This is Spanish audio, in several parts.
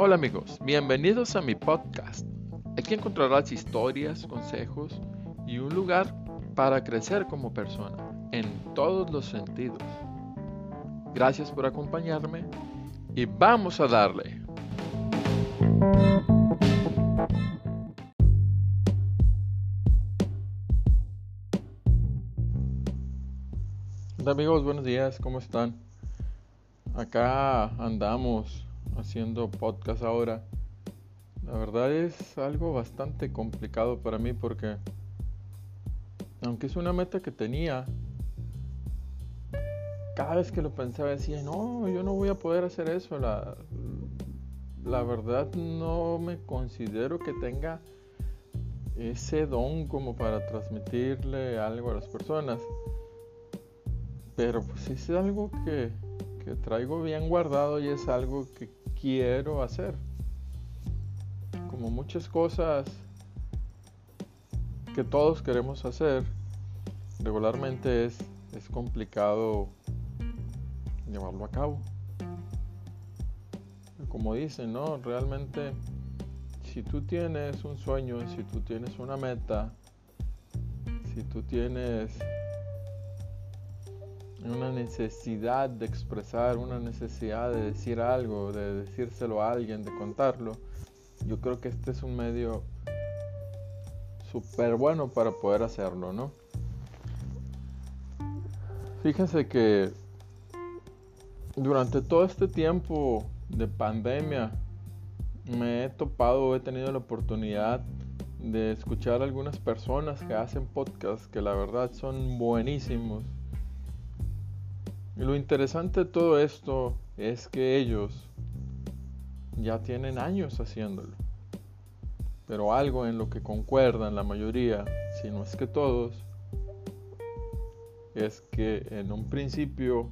Hola amigos, bienvenidos a mi podcast. Aquí encontrarás historias, consejos y un lugar para crecer como persona en todos los sentidos. Gracias por acompañarme y vamos a darle. Hola amigos, buenos días, ¿cómo están? Acá andamos haciendo podcast ahora. La verdad es algo bastante complicado para mí porque aunque es una meta que tenía, cada vez que lo pensaba decía, no, yo no voy a poder hacer eso. La, la verdad no me considero que tenga ese don como para transmitirle algo a las personas. Pero pues es algo que, que traigo bien guardado y es algo que quiero hacer. Como muchas cosas que todos queremos hacer, regularmente es, es complicado llevarlo a cabo. Como dicen, ¿no? Realmente, si tú tienes un sueño, si tú tienes una meta, si tú tienes una necesidad de expresar, una necesidad de decir algo, de decírselo a alguien, de contarlo, yo creo que este es un medio súper bueno para poder hacerlo, ¿no? Fíjense que durante todo este tiempo de pandemia me he topado, he tenido la oportunidad de escuchar a algunas personas que hacen podcasts que la verdad son buenísimos y lo interesante de todo esto es que ellos ya tienen años haciéndolo. Pero algo en lo que concuerdan la mayoría, si no es que todos, es que en un principio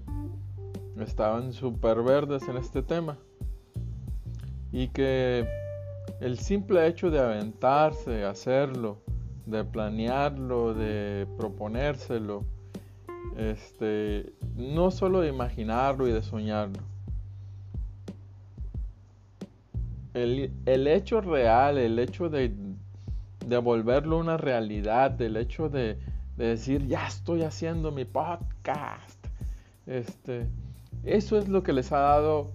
estaban súper verdes en este tema. Y que el simple hecho de aventarse, hacerlo, de planearlo, de proponérselo, este, no solo de imaginarlo y de soñarlo. El, hecho real, el hecho de, de, volverlo una realidad, el hecho de, de, decir, ya estoy haciendo mi podcast. Este, eso es lo que les ha dado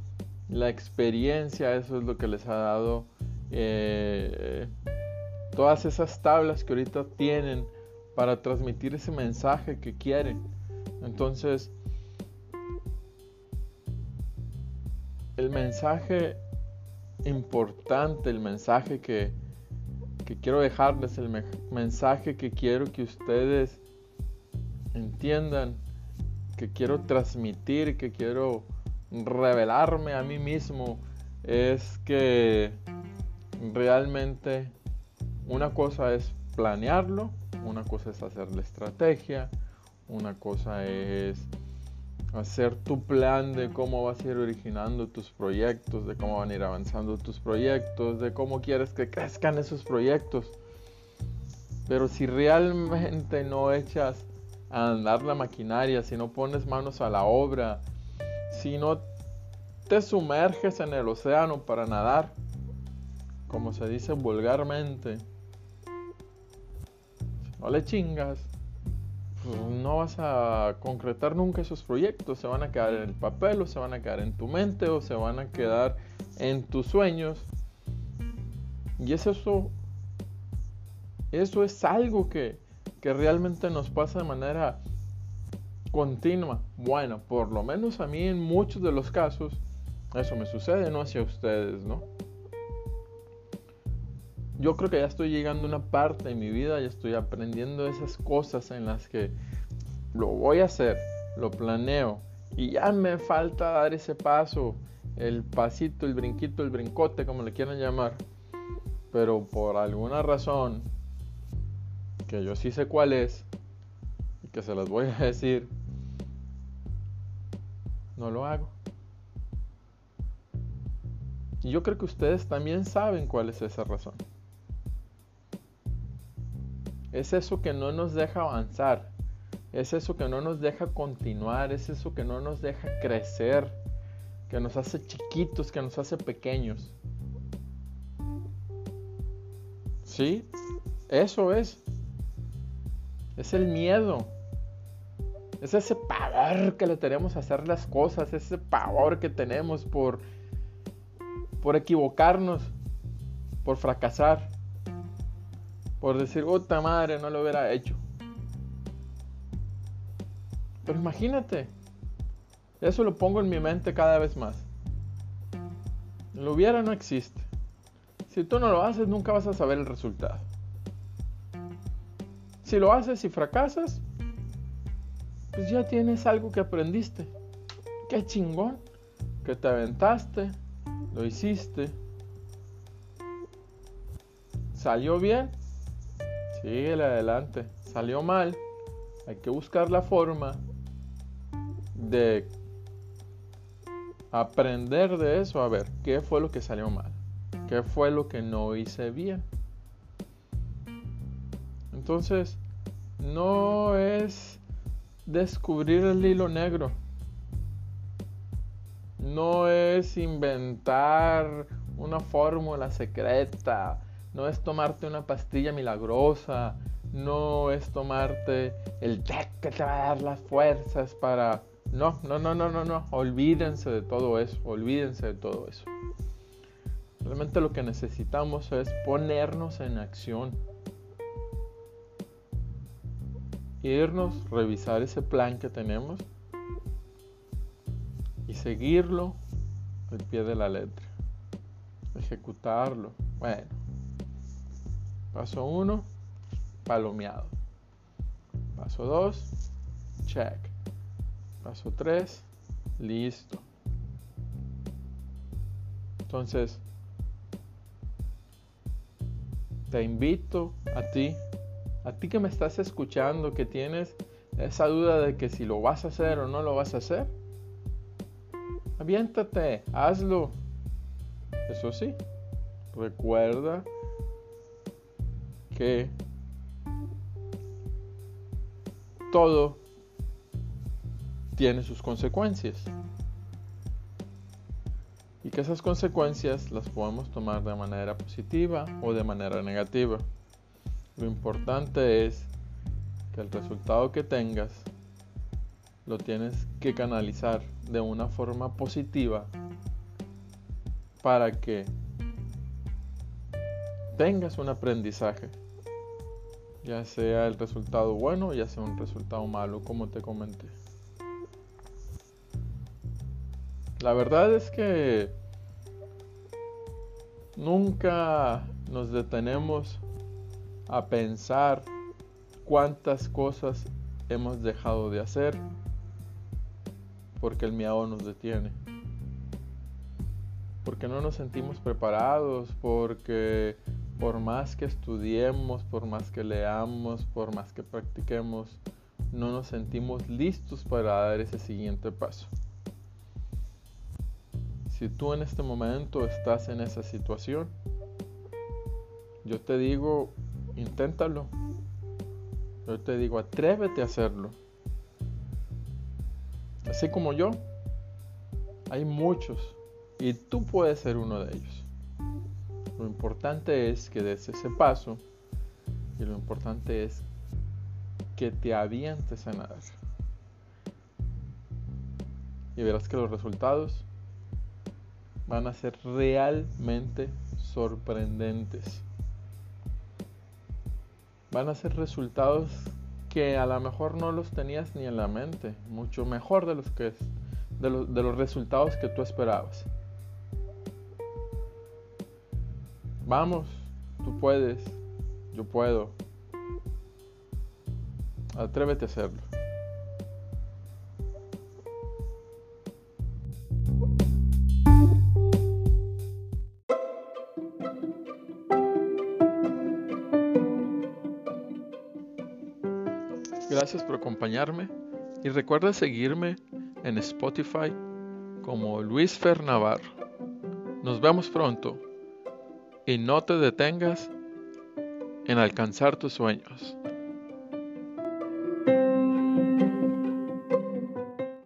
la experiencia, eso es lo que les ha dado eh, todas esas tablas que ahorita tienen para transmitir ese mensaje que quieren. Entonces, el mensaje importante, el mensaje que, quiero dejarles, el mensaje que quiero que ustedes entiendan, que quiero transmitir, que quiero revelarme a mí mismo, es que realmente una cosa es planearlo, una cosa es hacer la estrategia, una cosa es hacer tu plan de cómo vas a ir originando tus proyectos, de cómo van a ir avanzando tus proyectos, de cómo quieres que crezcan esos proyectos. Pero si realmente no echas a andar la maquinaria, si no pones manos a la obra, si no te sumerges en el océano para nadar, como se dice vulgarmente, no le chingas, pues, no vas a concretar nunca esos proyectos. Se van a quedar en el papel o se van a quedar en tu mente o se van a quedar en tus sueños. Y es eso, eso es algo que, que realmente nos pasa de manera continua. Bueno, por lo menos a mí en muchos de los casos eso me sucede, no hacia ustedes, ¿no? Yo creo que ya estoy llegando a una parte de mi vida, ya estoy aprendiendo esas cosas en las que lo voy a hacer, lo planeo y ya me falta dar ese paso, el pasito, el brinquito, el brincote, como le quieran llamar. Pero por alguna razón, que yo sí sé cuál es, y que se las voy a decir, no lo hago. Y yo creo que ustedes también saben cuál es esa razón. Es eso que no nos deja avanzar, es eso que no nos deja continuar, es eso que no nos deja crecer, que nos hace chiquitos, que nos hace pequeños. ¿Sí? Eso es. Es el miedo. Es ese pavor que le tenemos a hacer las cosas, ese pavor que tenemos por, por equivocarnos, por fracasar por decir, puta madre, no lo hubiera hecho. Pero imagínate, eso lo pongo en mi mente cada vez más. Lo hubiera no existe. Si tú no lo haces, nunca vas a saber el resultado. Si lo haces y fracasas, pues ya tienes algo que aprendiste. Qué chingón. Que te aventaste, lo hiciste. ¿Salió bien? Síguele adelante. ¿Salió mal? Hay que buscar la forma de aprender de eso. A ver, ¿qué fue lo que salió mal? ¿Qué fue lo que no hice bien? Entonces, no es descubrir el hilo negro. No es inventar una fórmula secreta. No es tomarte una pastilla milagrosa. No es tomarte el té que te va a dar las fuerzas para... No, no, no, no, no, no. Olvídense de todo eso. Olvídense de todo eso. Realmente lo que necesitamos es ponernos en acción irnos, revisar ese plan que tenemos y seguirlo al pie de la letra. Ejecutarlo. Bueno. Paso 1, palomeado. Paso 2, check. Paso 3, listo. Entonces, te invito a ti a ti que me estás escuchando, que tienes esa duda de que si lo vas a hacer o no lo vas a hacer, aviéntate, hazlo. Eso sí, recuerda que todo tiene sus consecuencias y que esas consecuencias las podemos tomar de manera positiva o de manera negativa. Lo importante es que el resultado que tengas lo tienes que canalizar de una forma positiva para que tengas un aprendizaje, ya sea el resultado bueno, ya sea un resultado malo, como te comenté. La verdad es que nunca nos detenemos a pensar cuántas cosas hemos dejado de hacer porque el miedo nos detiene. Porque no nos sentimos preparados, porque por más que estudiemos, por más que leamos, por más que practiquemos, no nos sentimos listos para dar ese siguiente paso. Si tú en este momento estás en esa situación, yo te digo, inténtalo. Yo te digo, atrévete a hacerlo. Así como yo, hay muchos y tú puedes ser uno de ellos. Lo importante es que des ese paso y lo importante es que te avientes a nadar. Y verás que los resultados van a ser realmente sorprendentes van a ser resultados que a lo mejor no los tenías ni en la mente, mucho mejor de los que de de los resultados que tú esperabas. Vamos, tú puedes, yo puedo. Atrévete a hacerlo. Gracias por acompañarme y recuerda seguirme en Spotify como Luis Fer Navarro. Nos vemos pronto y no te detengas en alcanzar tus sueños.